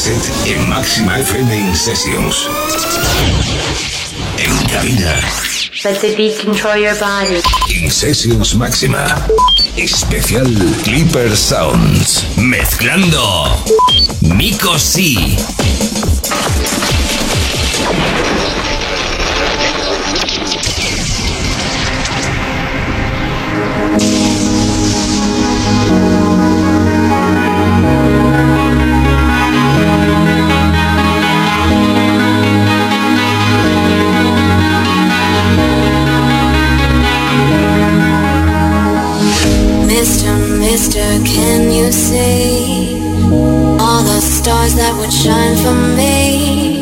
present en Máxima FM in Sessions. En cabina. Let the beat control your body. In Sessions Máxima. Especial Clipper Sounds. Mezclando. Mico C. stars that would shine for me.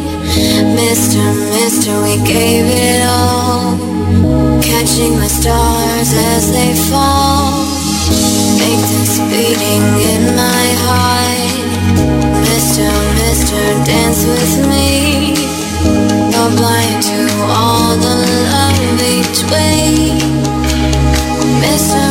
Mister, mister, we gave it all. Catching the stars as they fall. Agnes beating in my heart. Mister, mister, dance with me. You're blind to all the love between. Mister.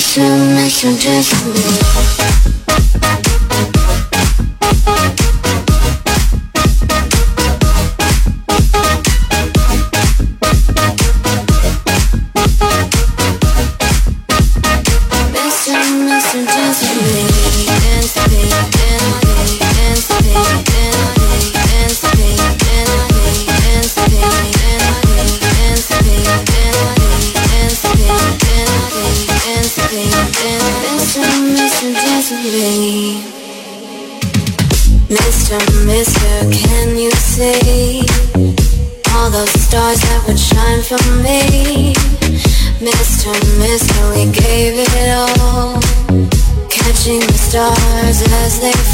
Mission, mission, just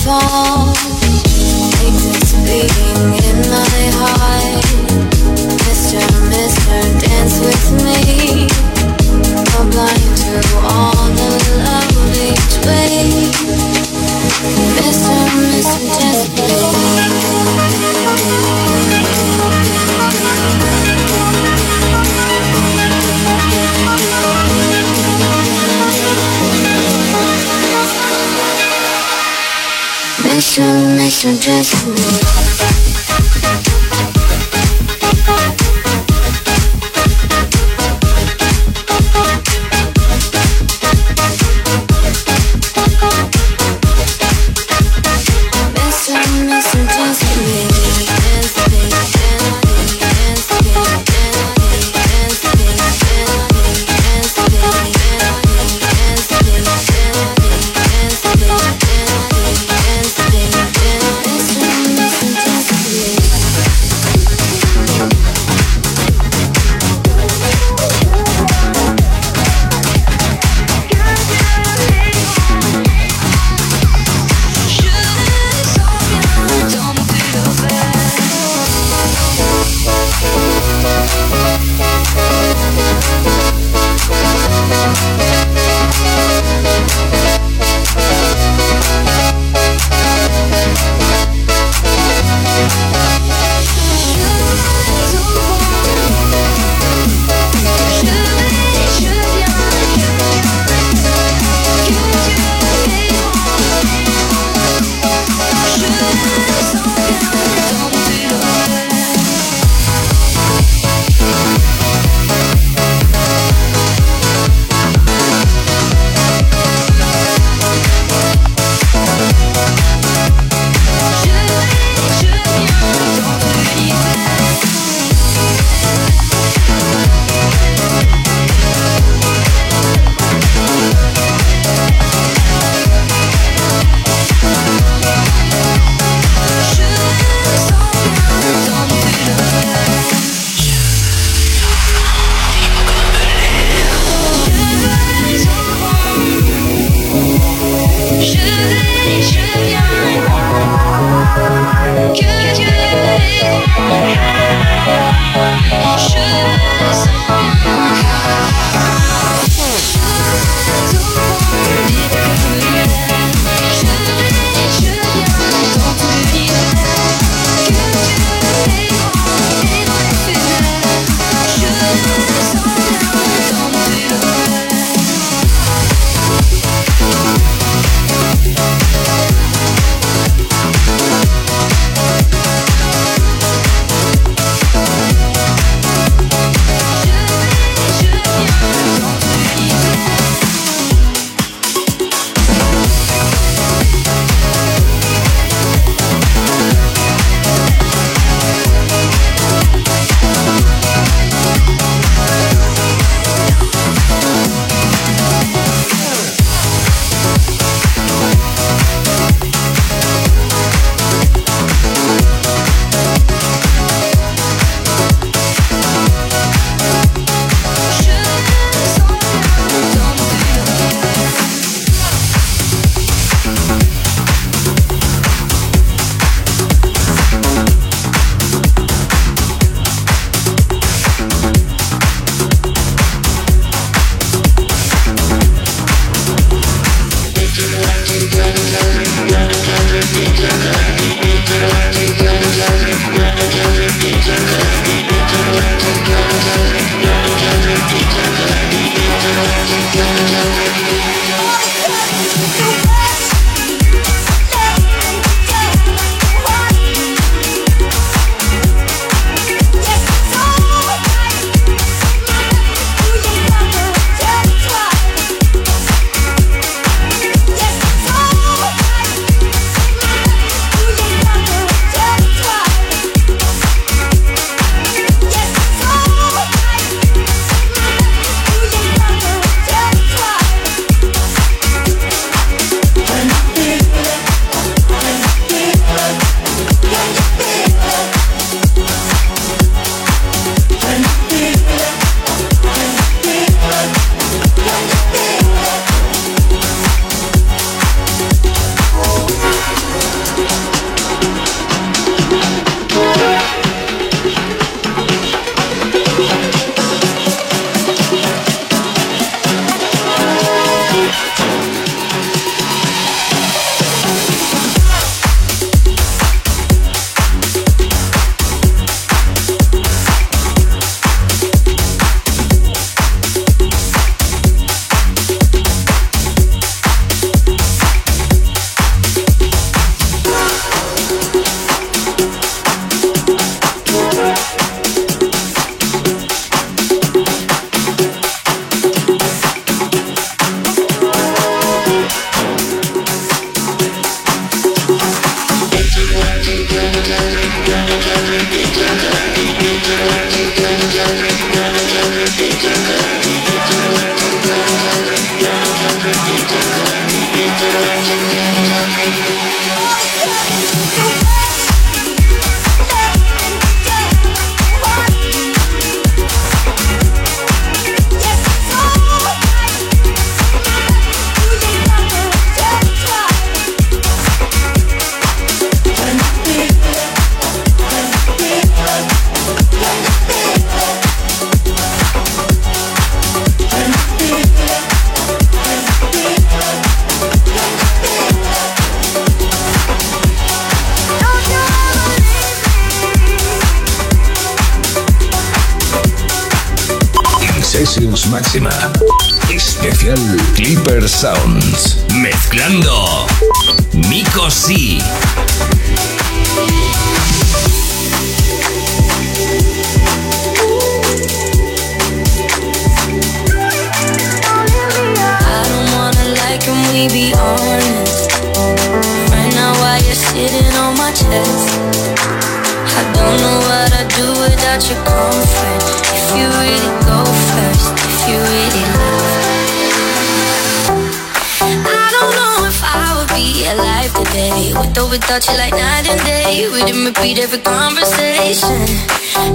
fall. Though without you like night and day. We didn't repeat every conversation.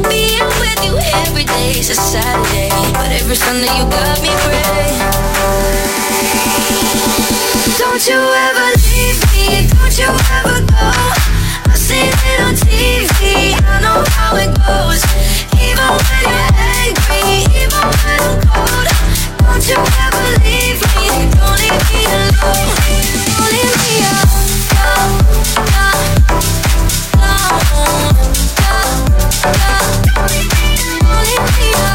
Being with you every day is a Saturday But every Sunday you got me praying. Don't you ever leave me, don't you ever go. I've seen it on TV, I know how it goes. Even when you're angry, even when I'm cold. Don't you ever leave me, don't leave me alone. Don't leave me alone. Only me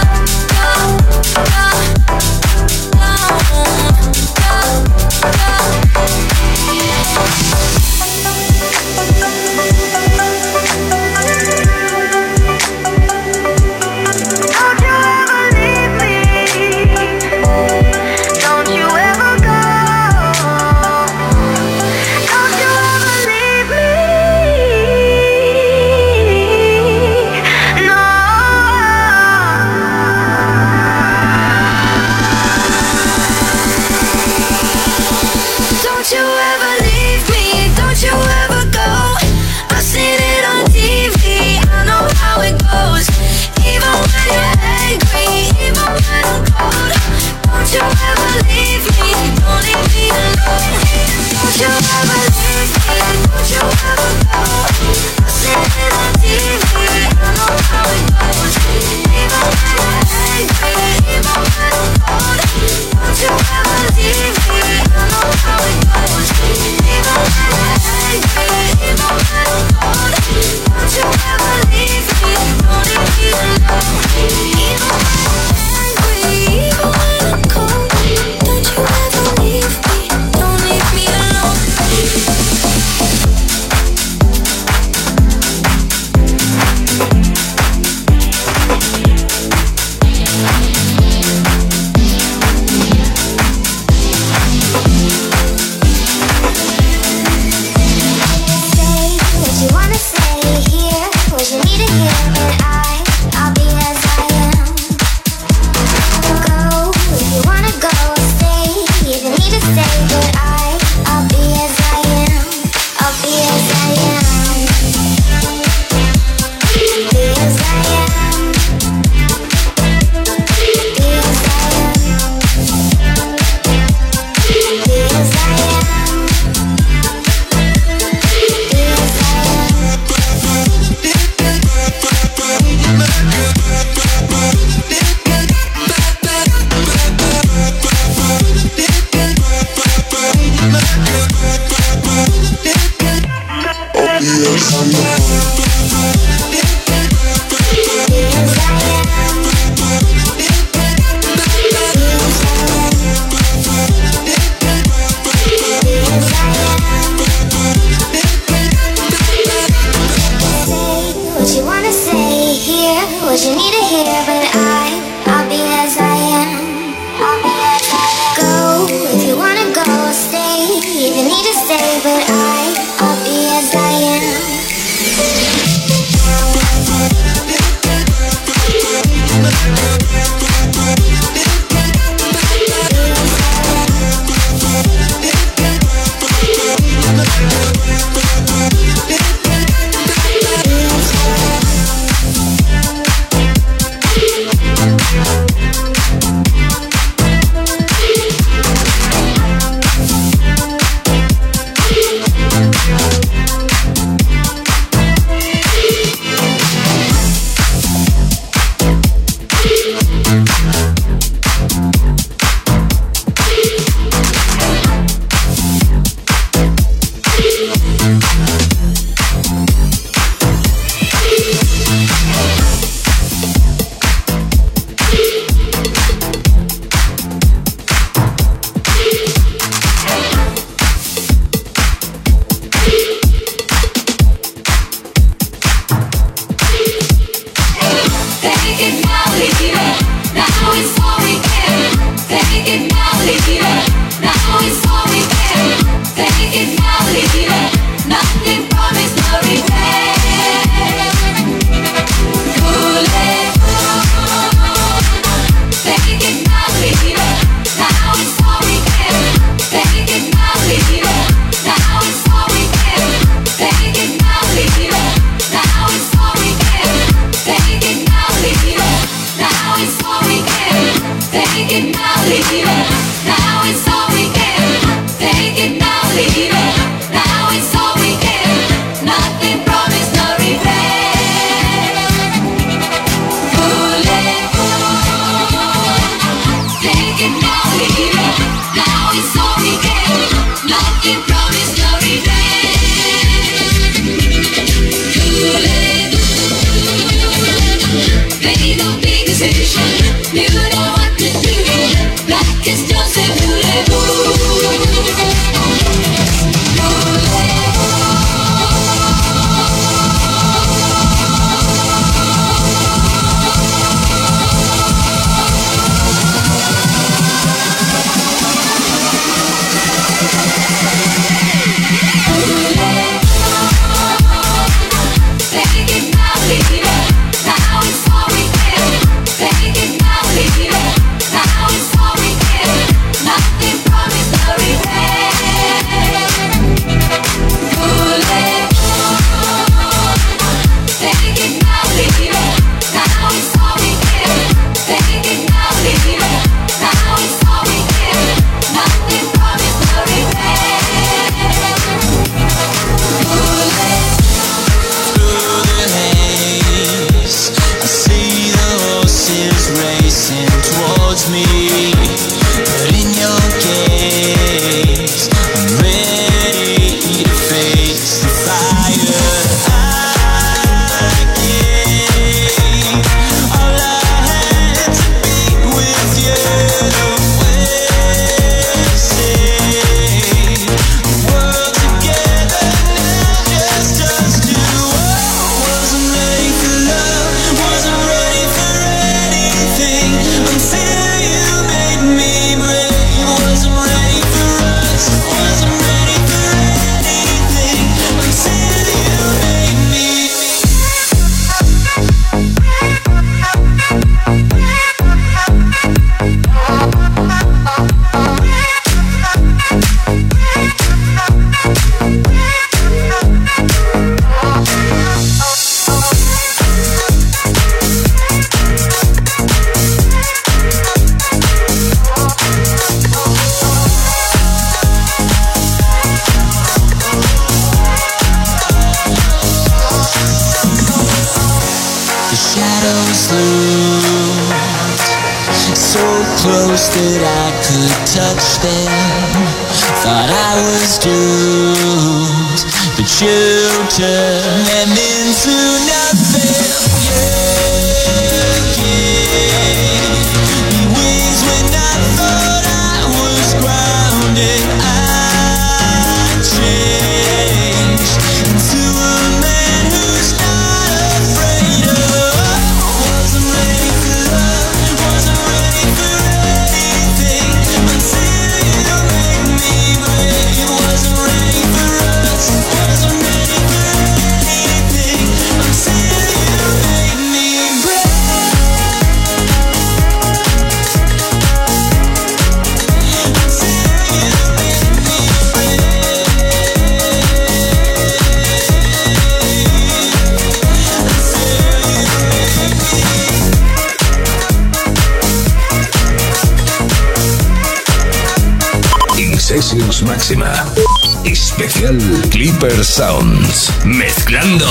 Mezclando.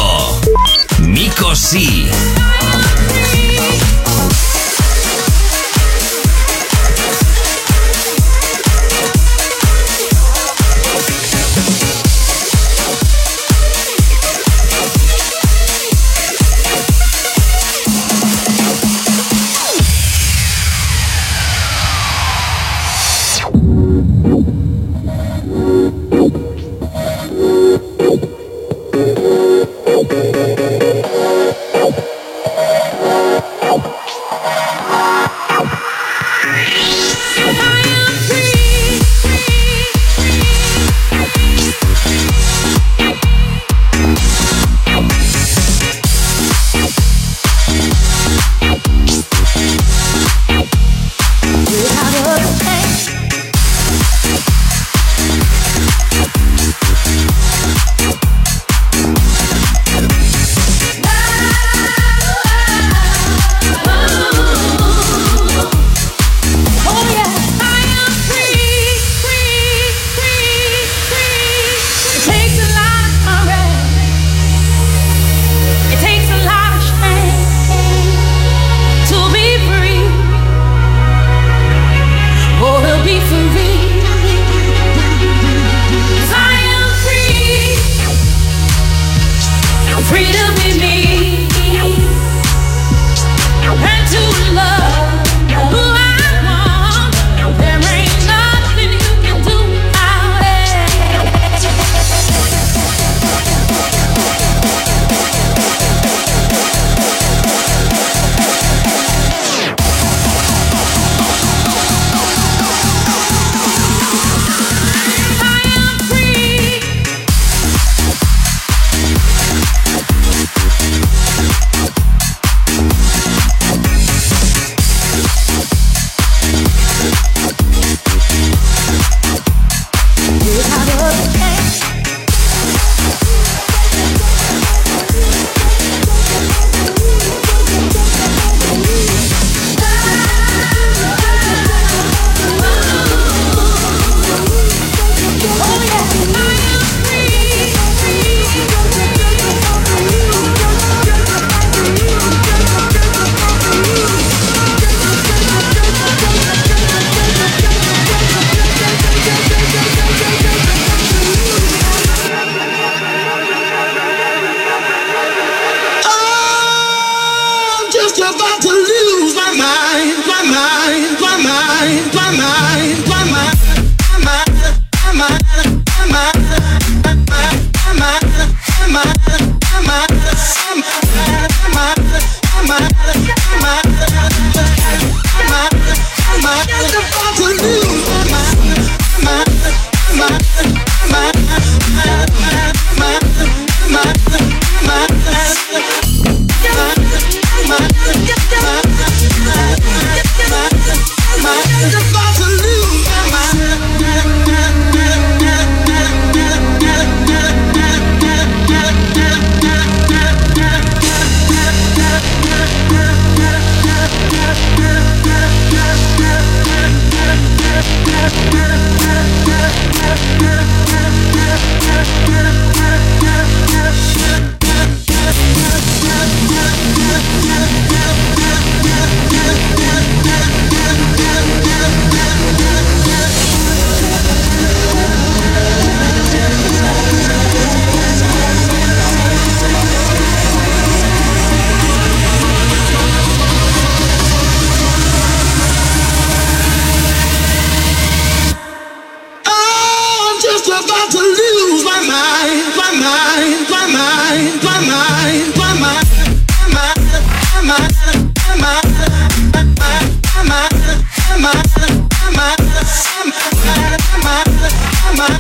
I,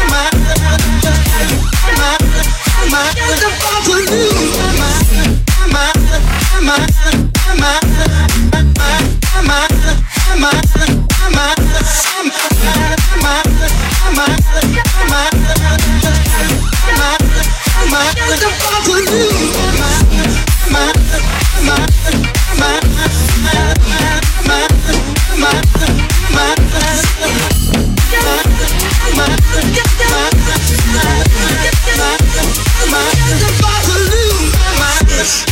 am a am Let's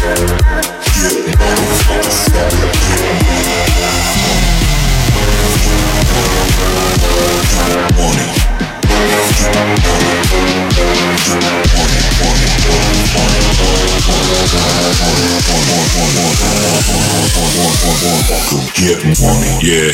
get Get one, yeah.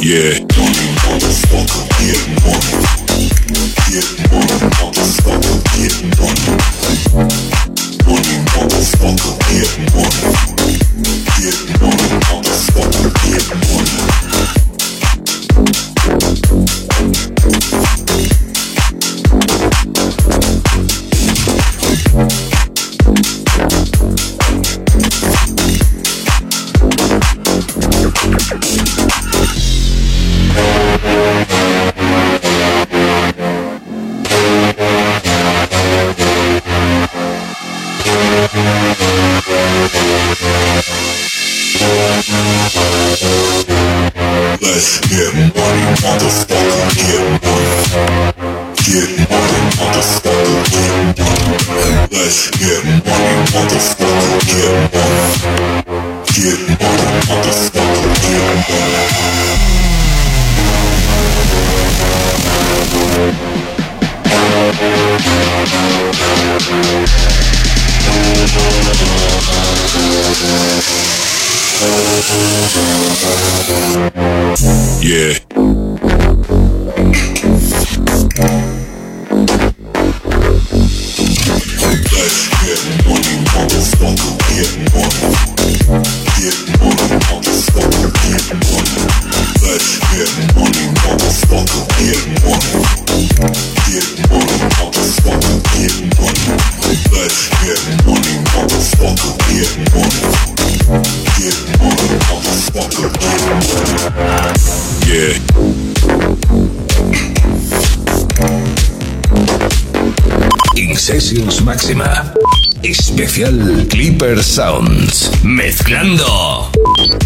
Yeah. Get money, motherfucker, get money. Get money, motherfucker, get money. Get money, motherfucker, get money.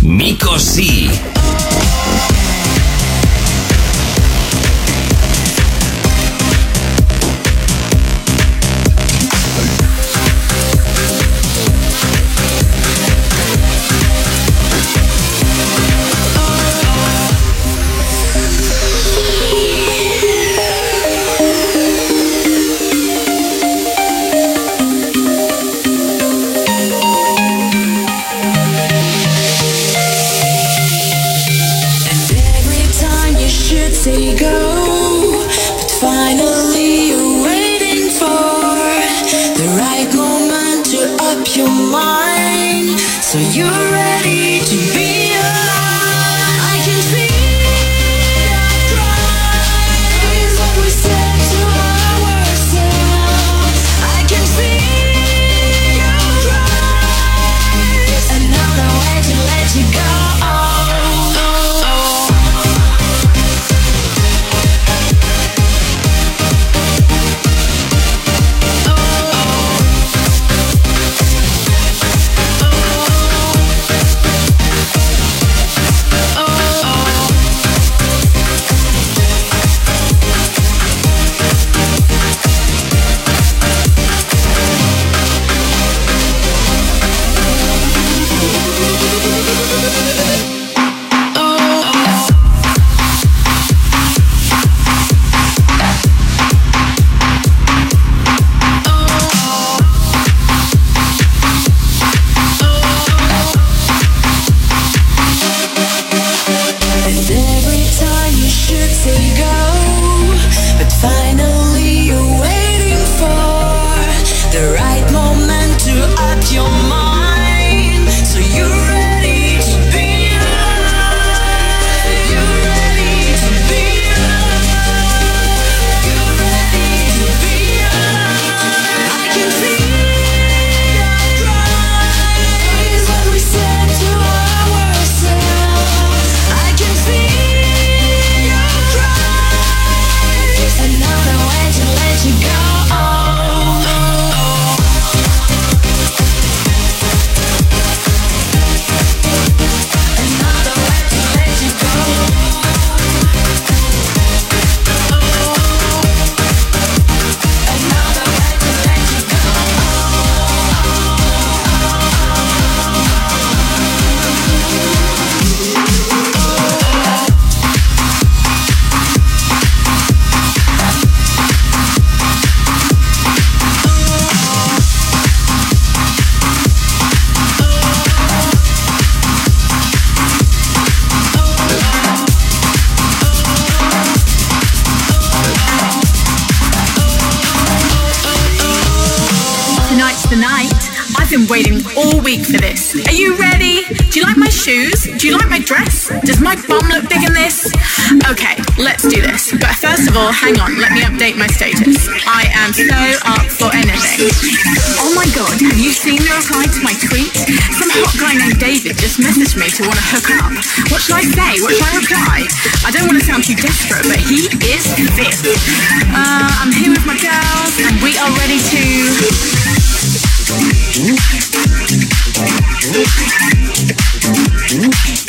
Mico sí. All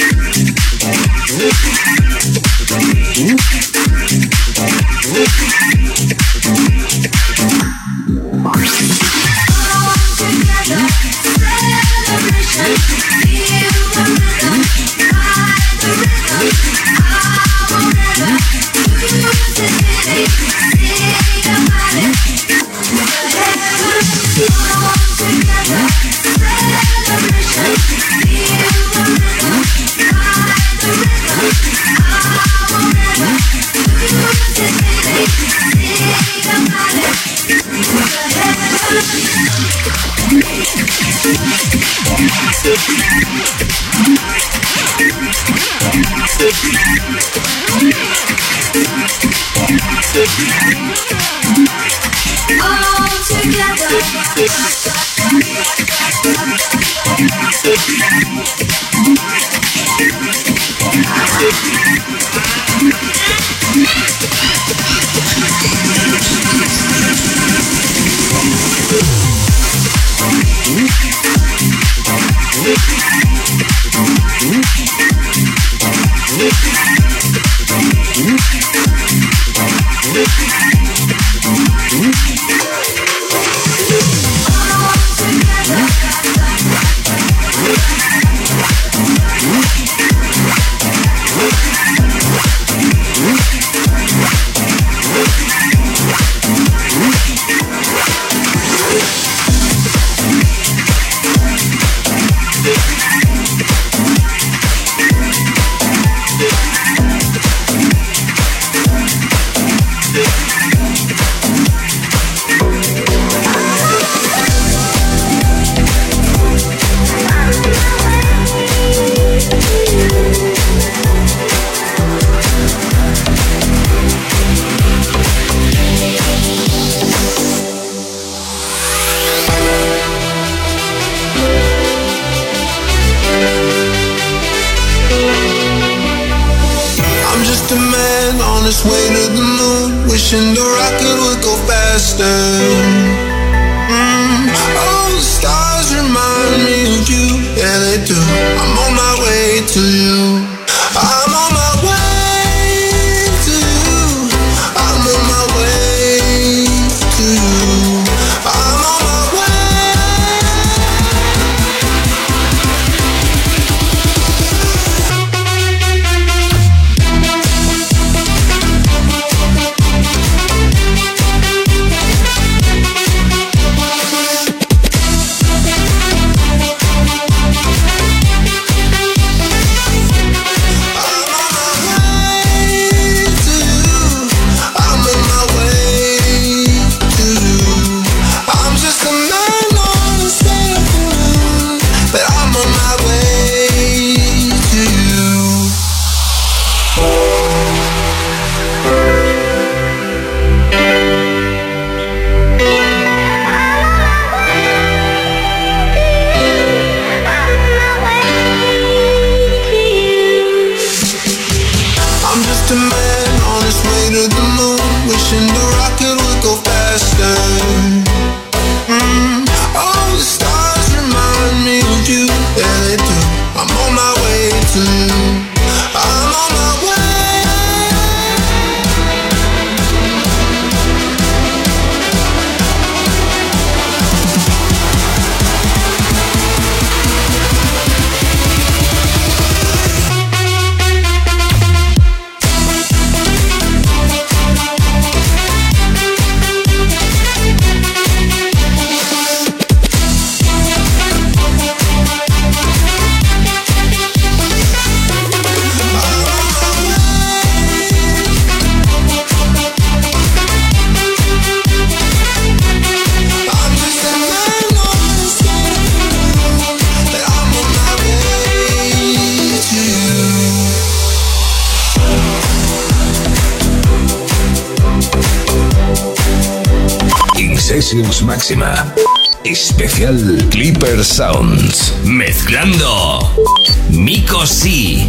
way Especial Clipper Sounds. Mezclando. Miko C.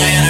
Yeah.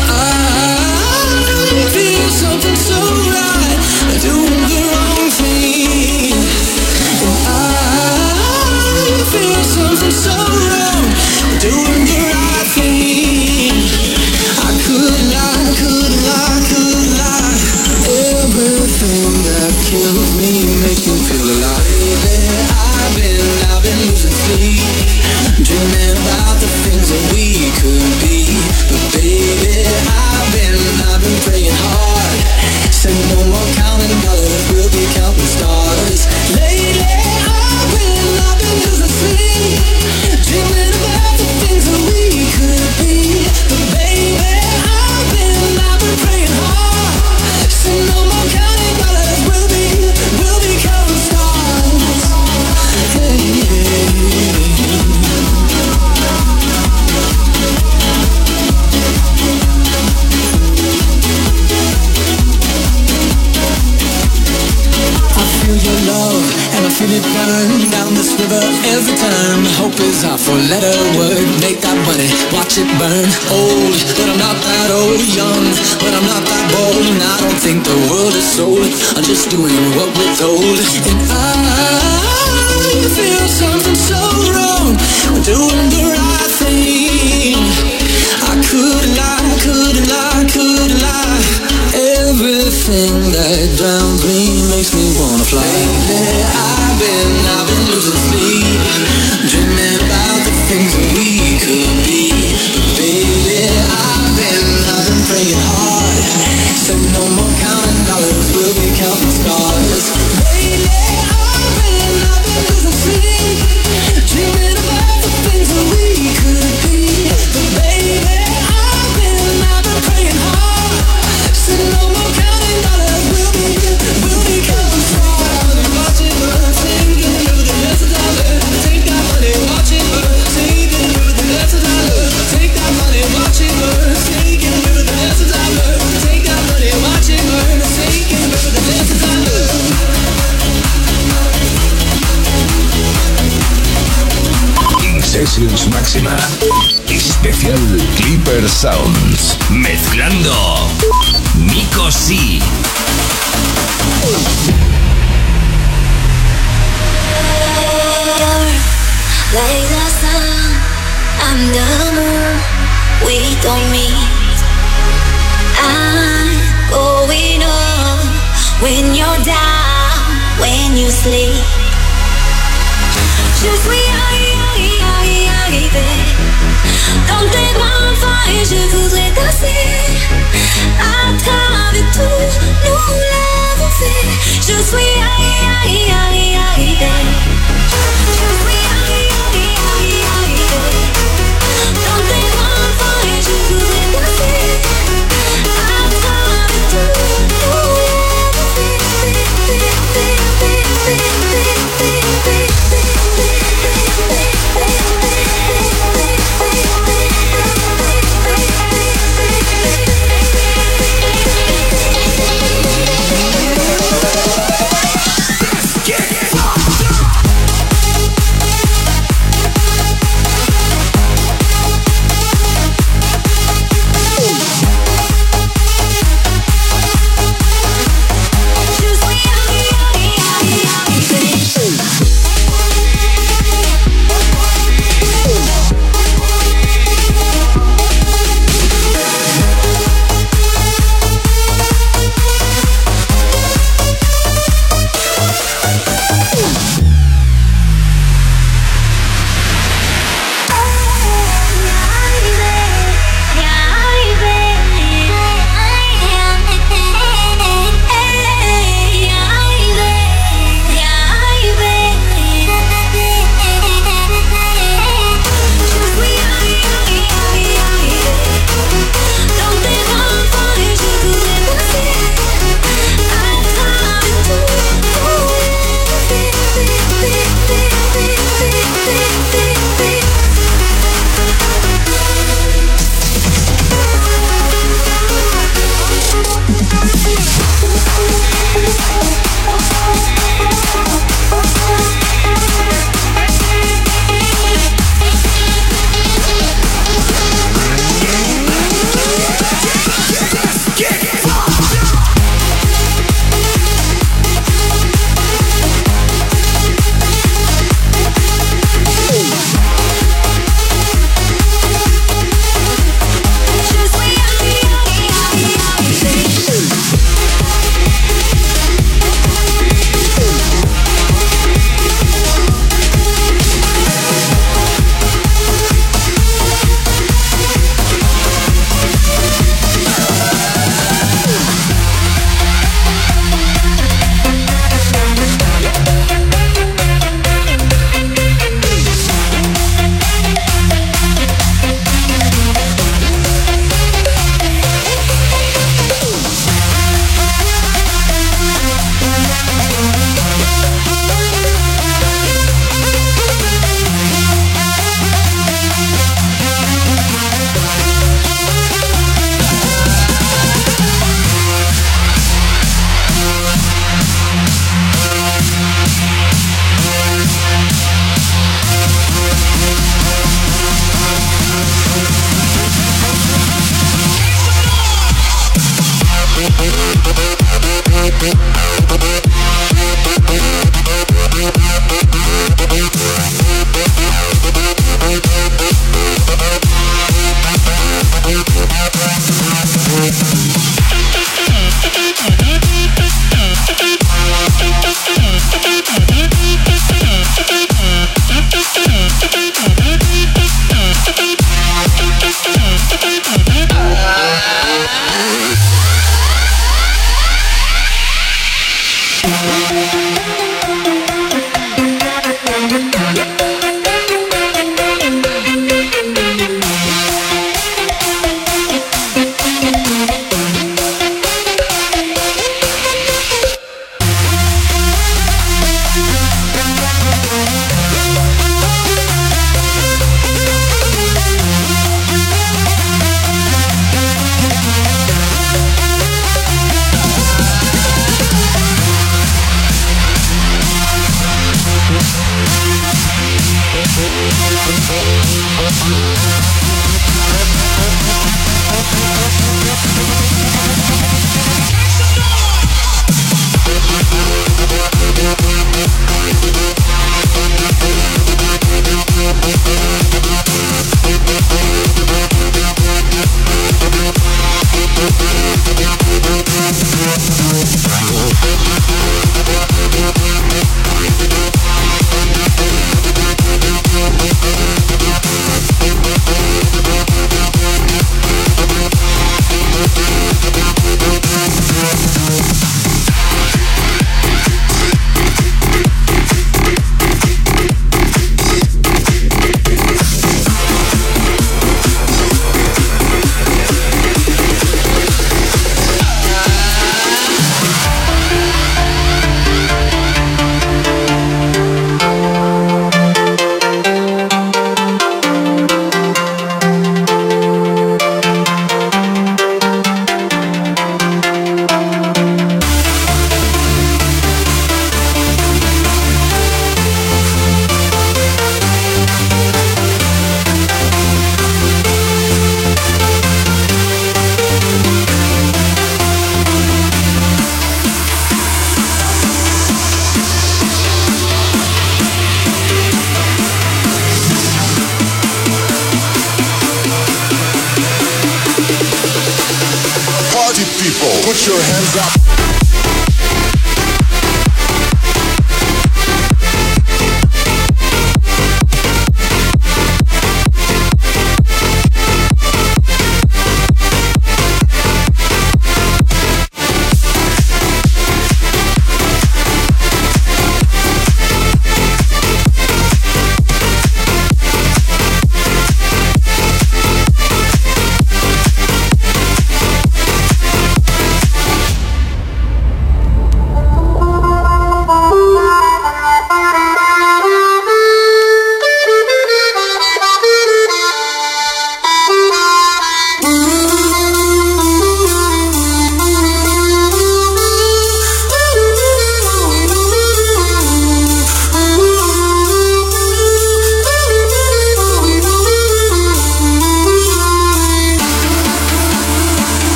máxima. Especial Clipper Sounds. Mezclando. Nico C. Like the sun, I'm the moon. We don't meet. I'm going on when you're down, when you sleep. et je voudrais danser à travers tout. Nous l'avons fait. Je suis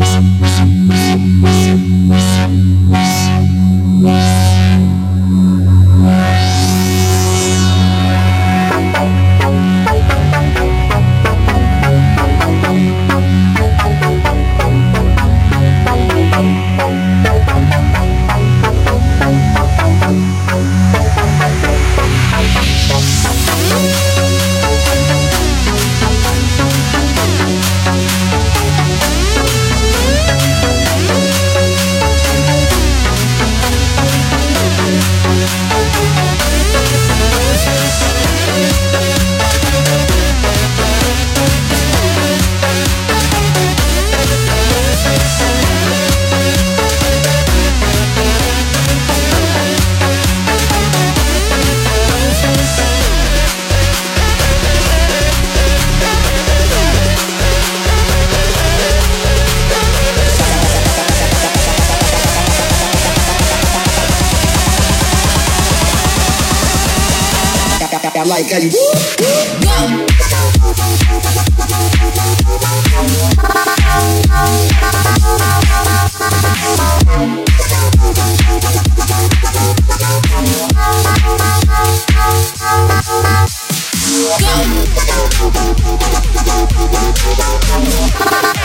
Bye.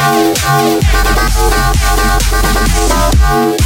Oh, oh,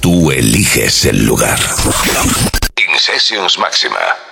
Tú eliges el lugar. In Sessions Máxima.